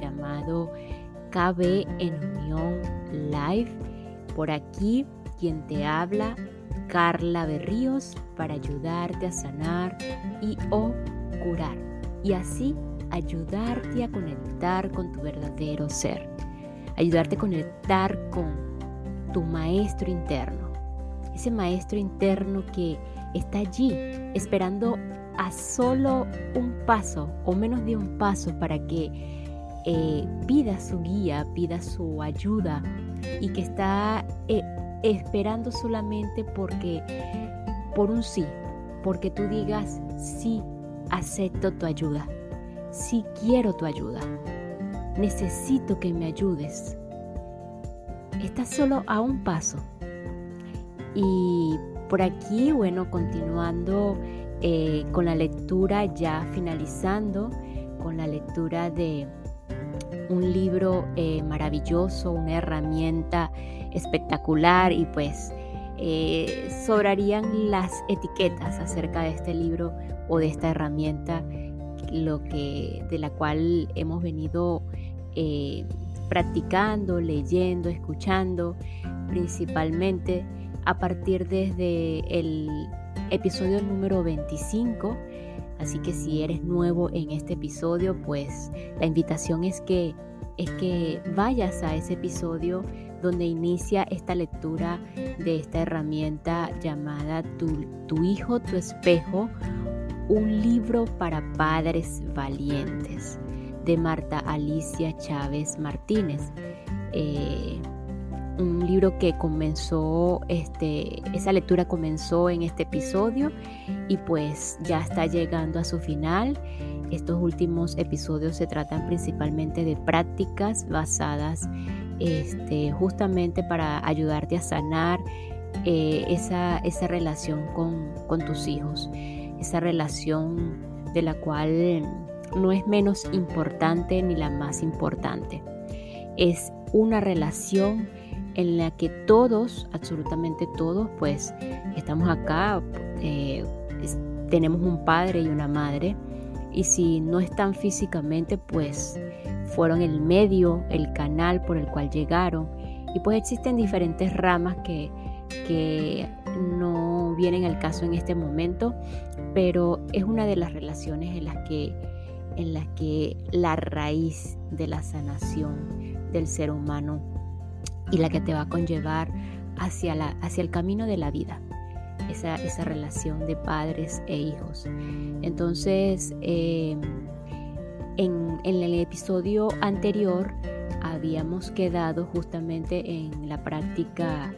llamado KB en Unión Live. Por aquí, quien te habla, Carla Berríos, para ayudarte a sanar y o curar. Y así ayudarte a conectar con tu verdadero ser. Ayudarte a conectar con tu maestro interno ese maestro interno que está allí esperando a solo un paso o menos de un paso para que eh, pida su guía, pida su ayuda y que está eh, esperando solamente porque por un sí, porque tú digas sí acepto tu ayuda, sí quiero tu ayuda, necesito que me ayudes. Estás solo a un paso y por aquí, bueno, continuando eh, con la lectura, ya finalizando con la lectura de un libro eh, maravilloso, una herramienta espectacular y pues eh, sobrarían las etiquetas acerca de este libro o de esta herramienta lo que de la cual hemos venido practicando, leyendo, escuchando, principalmente a partir desde el episodio número 25. Así que si eres nuevo en este episodio, pues la invitación es que, es que vayas a ese episodio donde inicia esta lectura de esta herramienta llamada Tu, tu hijo, tu espejo, un libro para padres valientes de Marta Alicia Chávez Martínez. Eh, un libro que comenzó, este, esa lectura comenzó en este episodio y pues ya está llegando a su final. Estos últimos episodios se tratan principalmente de prácticas basadas este, justamente para ayudarte a sanar eh, esa, esa, relación con, con tus hijos, esa relación de la cual no es menos importante ni la más importante. Es una relación en la que todos, absolutamente todos, pues estamos acá, eh, tenemos un padre y una madre, y si no están físicamente, pues fueron el medio, el canal por el cual llegaron, y pues existen diferentes ramas que, que no vienen al caso en este momento, pero es una de las relaciones en las que en las que la raíz de la sanación del ser humano y la que te va a conllevar hacia, la, hacia el camino de la vida. Esa, esa relación de padres e hijos. Entonces, em, en, el episodio anterior habíamos quedado justamente en la práctica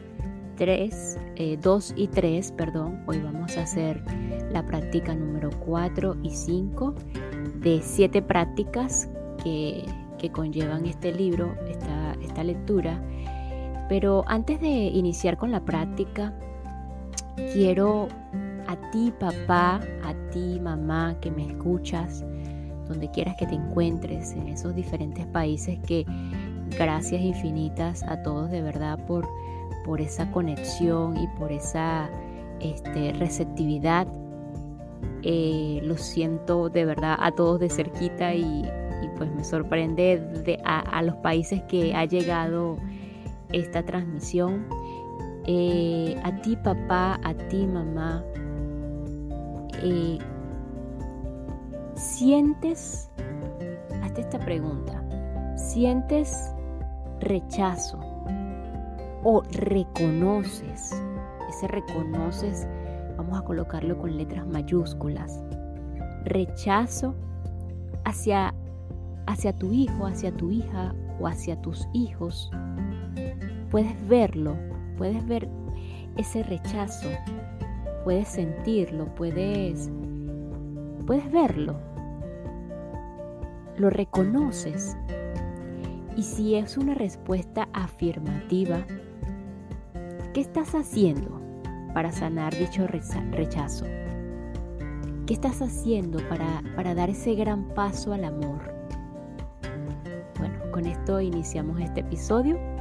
3, 2 eh, y 3, perdón. Hoy vamos a hacer la práctica número 4 y 5 de 7 prácticas que, que conllevan este libro, esta, esta lectura pero antes de iniciar con la práctica, quiero a ti papá, a ti mamá que me escuchas, donde quieras que te encuentres, en esos diferentes países que gracias infinitas a todos de verdad por, por esa conexión y por esa este, receptividad. Eh, lo siento de verdad a todos de cerquita y, pues me sorprende de, a los países que ha llegado esta transmisión. Eh, a ti papá, a ti mamá, eh, sientes, hazte esta pregunta, sientes rechazo o reconoces, ese reconoces, vamos a colocarlo con letras mayúsculas, rechazo hacia, hacia tu hijo, hacia tu hija o hacia tus hijos, puedes verlo, puedes ver ese rechazo, puedes sentirlo, puedes, puedes verlo, lo reconoces. Y si es una respuesta afirmativa, ¿qué estás haciendo para sanar dicho rechazo? ¿Qué estás haciendo para, para dar ese gran paso al amor? Bueno, con esto iniciamos este episodio.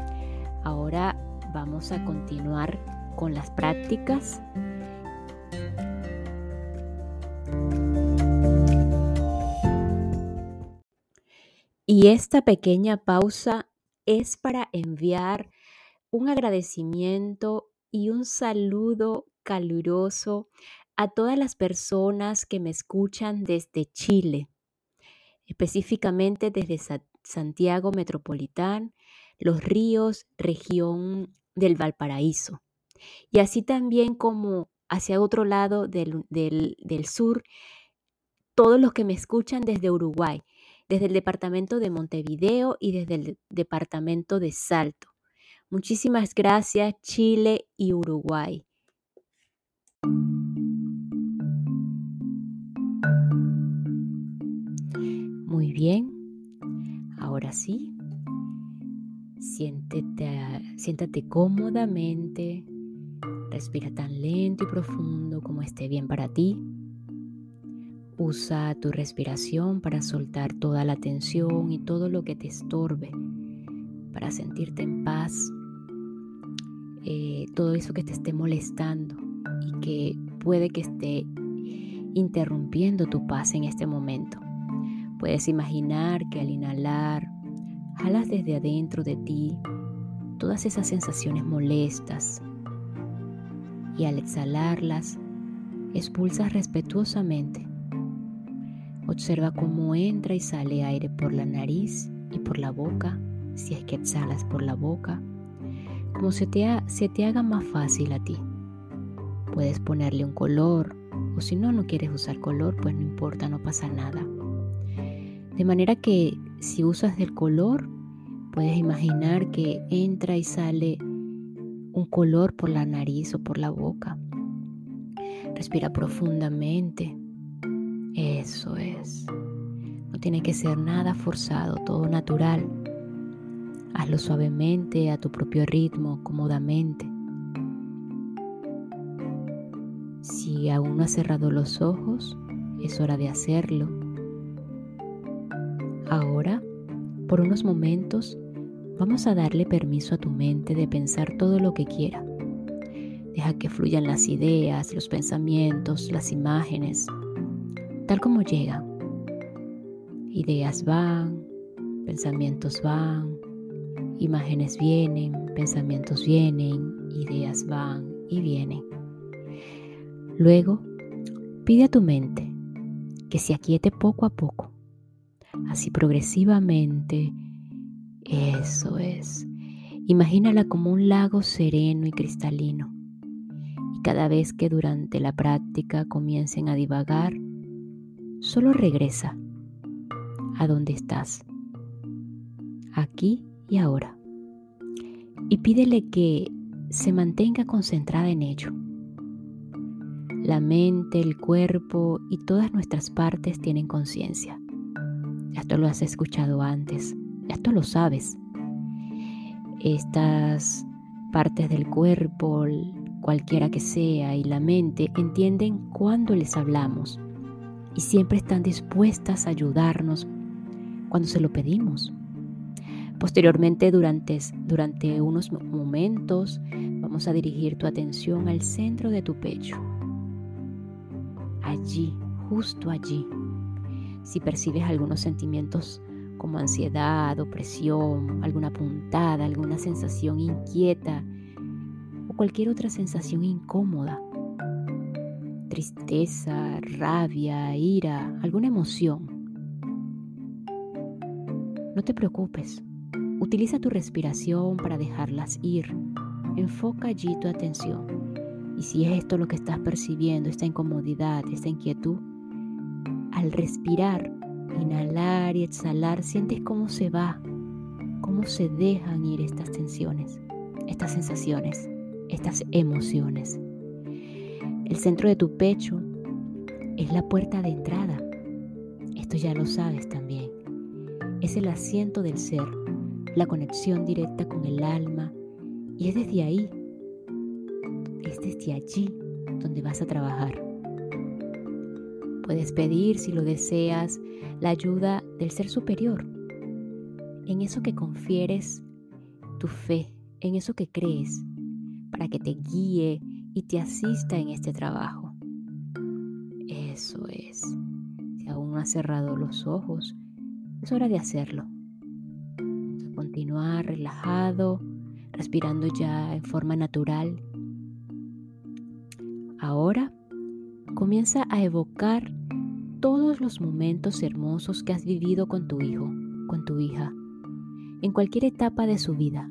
Ahora vamos a continuar con las prácticas. Y esta pequeña pausa es para enviar un agradecimiento y un saludo caluroso a todas las personas que me escuchan desde Chile, específicamente desde Santiago Metropolitán, Los Ríos, región del Valparaíso. Y así también como hacia otro lado del, del sur, todos los que me escuchan desde Uruguay, desde el departamento de Montevideo y desde el departamento de Salto. Muchísimas gracias Chile y Uruguay. Muy bien, ahora sí, siéntete, siéntate cómodamente, respira tan lento y profundo como esté bien para ti. Usa tu respiración para soltar toda la tensión y todo lo que te estorbe, para sentirte en paz, eh, todo eso que te esté molestando y que puede que esté interrumpiendo tu paz en este momento. Puedes imaginar que al inhalar, jalas desde adentro de ti todas esas sensaciones molestas y al exhalarlas, expulsas respetuosamente Observa cómo entra y sale aire por la nariz y por la boca, si es que exhalas por la boca, como se te, se te haga más fácil a ti. Puedes ponerle un color o si no, no quieres usar color, pues no importa, no pasa nada. De manera que si usas del color, puedes imaginar que entra y sale un color por la nariz o por la boca. Respira profundamente eso es. No tiene que ser nada forzado, todo natural. Hazlo suavemente, a tu propio ritmo, cómodamente. Si aún no has cerrado los ojos, es hora de hacerlo. Ahora, por unos momentos, vamos a darle permiso a tu mente de pensar todo lo que quiera. Deja que fluyan las ideas, los pensamientos, las imágenes tal como llegan. Ideas van, pensamientos van, imágenes vienen, pensamientos vienen, ideas van y vienen. Luego, pide a tu mente que se aquiete poco a poco, así progresivamente. Eso es. Imagínala como un lago sereno y cristalino. Y cada vez que durante la práctica comiencen a divagar, Solo regresa a donde estás, aquí y ahora, y pídele que se mantenga concentrada en ello. La mente, el cuerpo y todas nuestras partes tienen conciencia. Esto lo has escuchado antes, esto lo sabes. Estas partes del cuerpo, cualquiera que sea, y la mente entienden cuando les hablamos y siempre están dispuestas a ayudarnos cuando se lo pedimos. Posteriormente, durante, durante unos momentos, vamos a dirigir tu atención al centro de tu pecho. Allí, justo allí. Si percibes algunos sentimientos como ansiedad, opresión, alguna puntada, alguna sensación inquieta o cualquier otra sensación incómoda, tristeza, rabia, ira, alguna emoción. No te preocupes, Utiliza tu respiración para dejarlas ir. Enfoca allí tu atención. Y si es esto lo que estás percibiendo, esta incomodidad, esta inquietud, al respirar, inhalar y exhalar, sientes cómo se va, cómo se dejan ir estas tensiones, estas sensaciones, estas emociones. El centro de tu pecho es la puerta de entrada. Esto ya lo sabes también. Es el asiento del ser, la conexión directa con el alma y es desde ahí, es desde allí donde vas a trabajar. Puedes pedir, si lo deseas, la ayuda del ser superior, en eso que confieres tu fe, en eso que crees, para que te guíe y te asista en este trabajo. Eso es. Si aún no has cerrado los ojos, es hora de hacerlo. Continuar relajado, respirando ya en forma natural. Ahora comienza a evocar todos los momentos hermosos que has vivido con tu hijo, con tu hija, en cualquier etapa de su vida.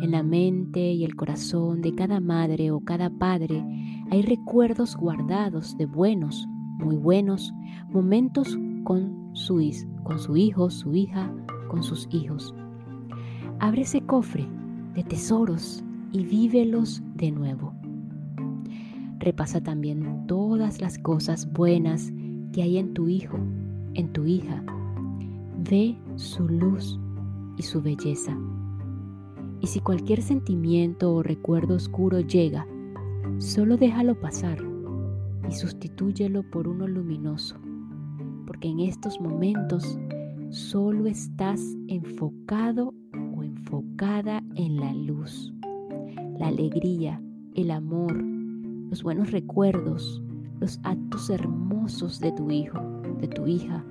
En la mente y el corazón de cada madre o cada padre hay recuerdos guardados de buenos, muy buenos, momentos con su, con su hijo, su hija, con sus hijos. Abre ese cofre de tesoros y vívelos de nuevo. Repasa también todas las cosas buenas que hay en tu hijo, en tu hija. Ve su luz y su belleza. Y si cualquier sentimiento o recuerdo oscuro llega, solo déjalo pasar y sustitúyelo por uno luminoso, porque en estos momentos solo estás enfocado o enfocada en la luz, la alegría, el amor, los buenos recuerdos, los actos hermosos de tu hijo, de tu hija.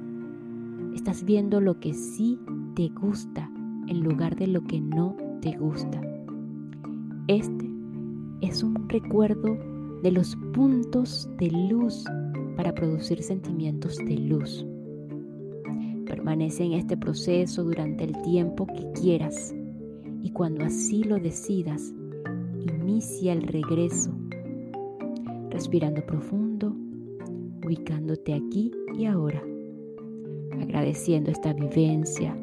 Estás viendo lo que sí te gusta en lugar de lo que no te gusta. Este es un recuerdo de los puntos de luz para producir sentimientos de luz. Permanece en este proceso durante el tiempo que quieras y cuando así lo decidas, inicia el regreso, respirando profundo ubicándote aquí y ahora, agradeciendo esta vivencia,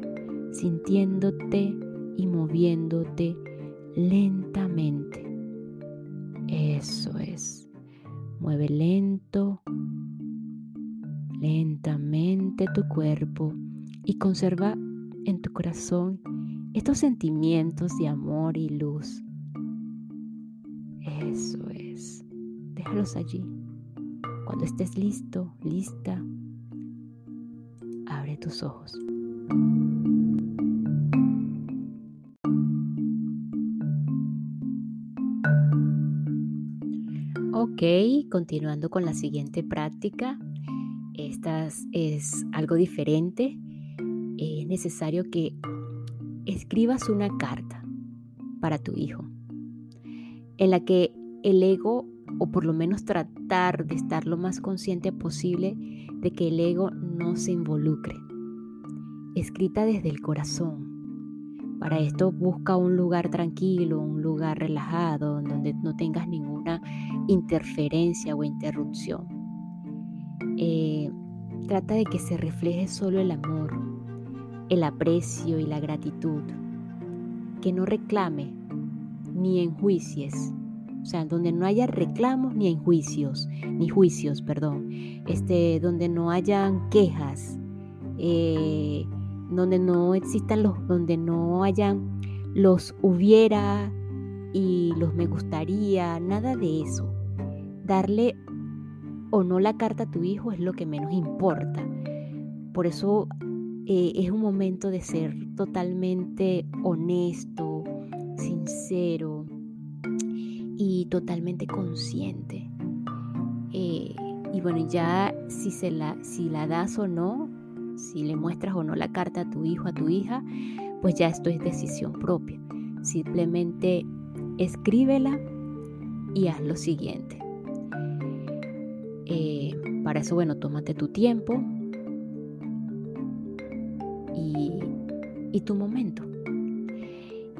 sintiéndote y moviéndote lentamente. Eso es. Mueve lento, lentamente tu cuerpo y conserva en tu corazón estos sentimientos de amor y luz. Eso es. Déjalos allí. Cuando estés listo, lista, abre tus ojos. Ok, continuando con la siguiente práctica. Esta es algo diferente. Es necesario que escribas una carta para tu hijo en la que el ego o por lo menos tratar de estar lo más consciente posible de que el ego no se involucre. Escrita desde el corazón. Para esto busca un lugar tranquilo, un lugar relajado, donde no tengas ninguna interferencia o interrupción. Eh, trata de que se refleje solo el amor, el aprecio y la gratitud. Que no reclame ni enjuicies o sea, donde no haya reclamos ni juicios, ni juicios, perdón, este, donde no hayan quejas, eh, donde no existan los, donde no hayan los hubiera y los me gustaría, nada de eso. Darle o no la carta a tu hijo es lo que menos importa. Por eso eh, es un momento de ser totalmente honesto, sincero, y totalmente consciente. Eh, y bueno, ya si, se la, si la das o no, si le muestras o no la carta a tu hijo, a tu hija, pues ya esto es decisión propia. Simplemente escríbela y haz lo siguiente. Eh, para eso, bueno, tómate tu tiempo y, y tu momento.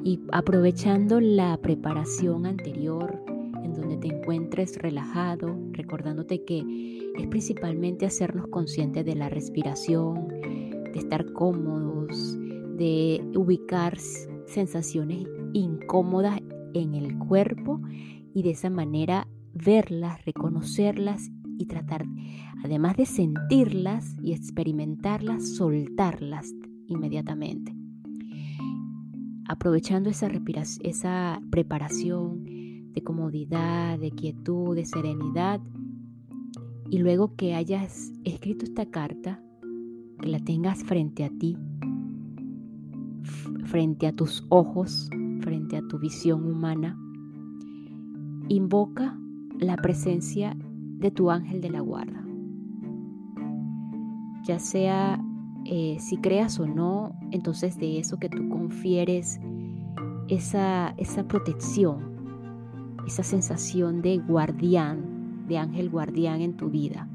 Y aprovechando la preparación anterior, en donde te encuentres relajado, recordándote que es principalmente hacernos conscientes de la respiración, de estar cómodos, de ubicar sensaciones incómodas en el cuerpo y de esa manera verlas, reconocerlas y tratar, además de sentirlas y experimentarlas, soltarlas inmediatamente. Aprovechando esa, esa preparación de comodidad, de quietud, de serenidad, y luego que hayas escrito esta carta, que la tengas frente a ti, frente a tus ojos, frente a tu visión humana, invoca la presencia de tu ángel de la guarda. Ya sea eh, si creas o no, entonces de eso que tú confieres, esa, esa protección, esa sensación de guardián, de ángel guardián en tu vida.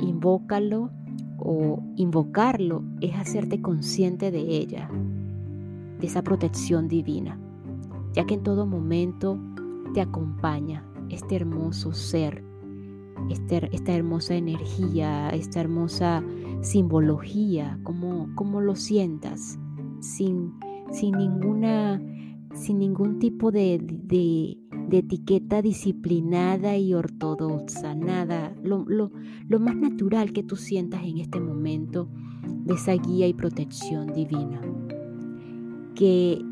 Invócalo o invocarlo es hacerte consciente de ella, de esa protección divina, ya que en todo momento te acompaña este hermoso ser, este, esta hermosa energía, esta hermosa simbología, como, como lo sientas, sin, sin, ninguna, sin ningún tipo de, de, etiqueta disciplinada y ortodoxa, nada, lo, lo, lo más natural que tú sientas en este momento de esa guía y protección divina, que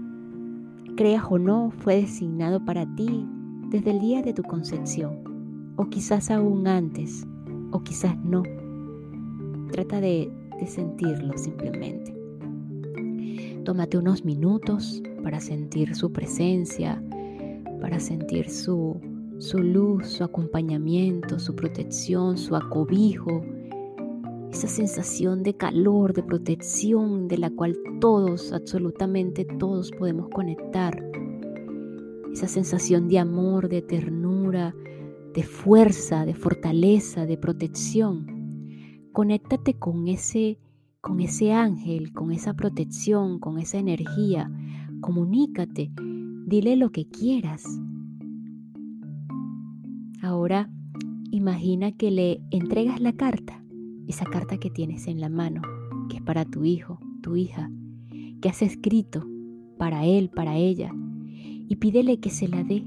creas o no fue designado para ti desde el día de tu concepción, o quizás aún antes, o quizás no. Trata de, sentirlo simplemente. Tómate unos minutos para sentir su presencia, para sentir su, su luz, su acompañamiento, su protección, su acobijo, esa sensación de calor, de protección de la cual todos, absolutamente todos podemos conectar, esa sensación de amor, de ternura, de fuerza, de fortaleza, de protección conéctate con ese, con ese ángel, con esa protección, con esa energía. Comunícate, dile lo que quieras. Ahora imagina que le entregas la carta, esa carta que tienes en la mano, que es para tu hijo, tu hija, que has escrito para él, para ella, y pídele que se la dé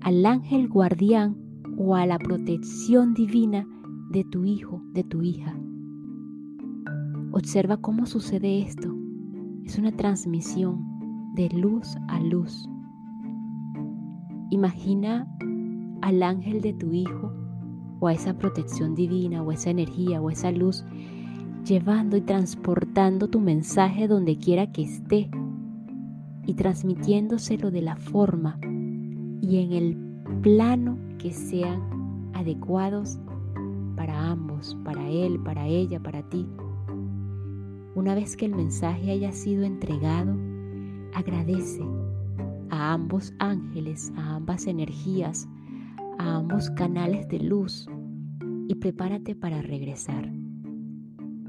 al ángel guardián o a la protección divina de tu hijo, de tu hija. Observa cómo sucede esto. Es una transmisión de luz a luz. Imagina al ángel de tu hijo o a esa protección divina o esa energía o esa luz llevando y transportando tu mensaje donde quiera que esté y transmitiéndoselo de la forma y en el plano que sean adecuados para ambos, para él, para ella, para ti. Una vez que el mensaje haya sido entregado, agradece a ambos ángeles, a ambas energías, a ambos canales de luz y prepárate para regresar.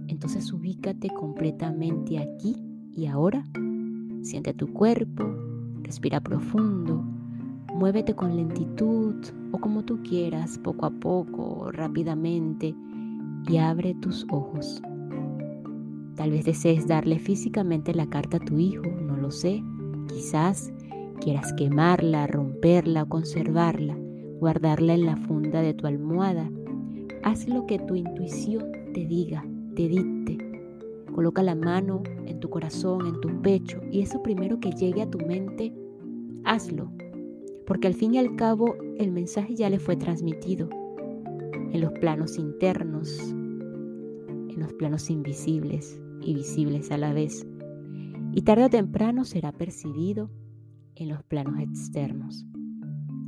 Entonces ubícate completamente aquí y ahora. Siente tu cuerpo, respira profundo, muévete con lentitud o como tú quieras, poco a poco, rápidamente, y abre tus ojos. Tal vez desees darle físicamente la carta a tu hijo, no lo sé. Quizás quieras quemarla, romperla o conservarla, guardarla en la funda de tu almohada. Haz lo que tu intuición te diga, te dicte. Coloca la mano en tu corazón, en tu pecho, y eso primero que llegue a tu mente, hazlo porque al fin y al cabo el mensaje ya le fue transmitido en los planos internos, en los planos invisibles y visibles a la vez, y tarde o temprano será percibido en los planos externos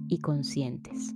y conscientes.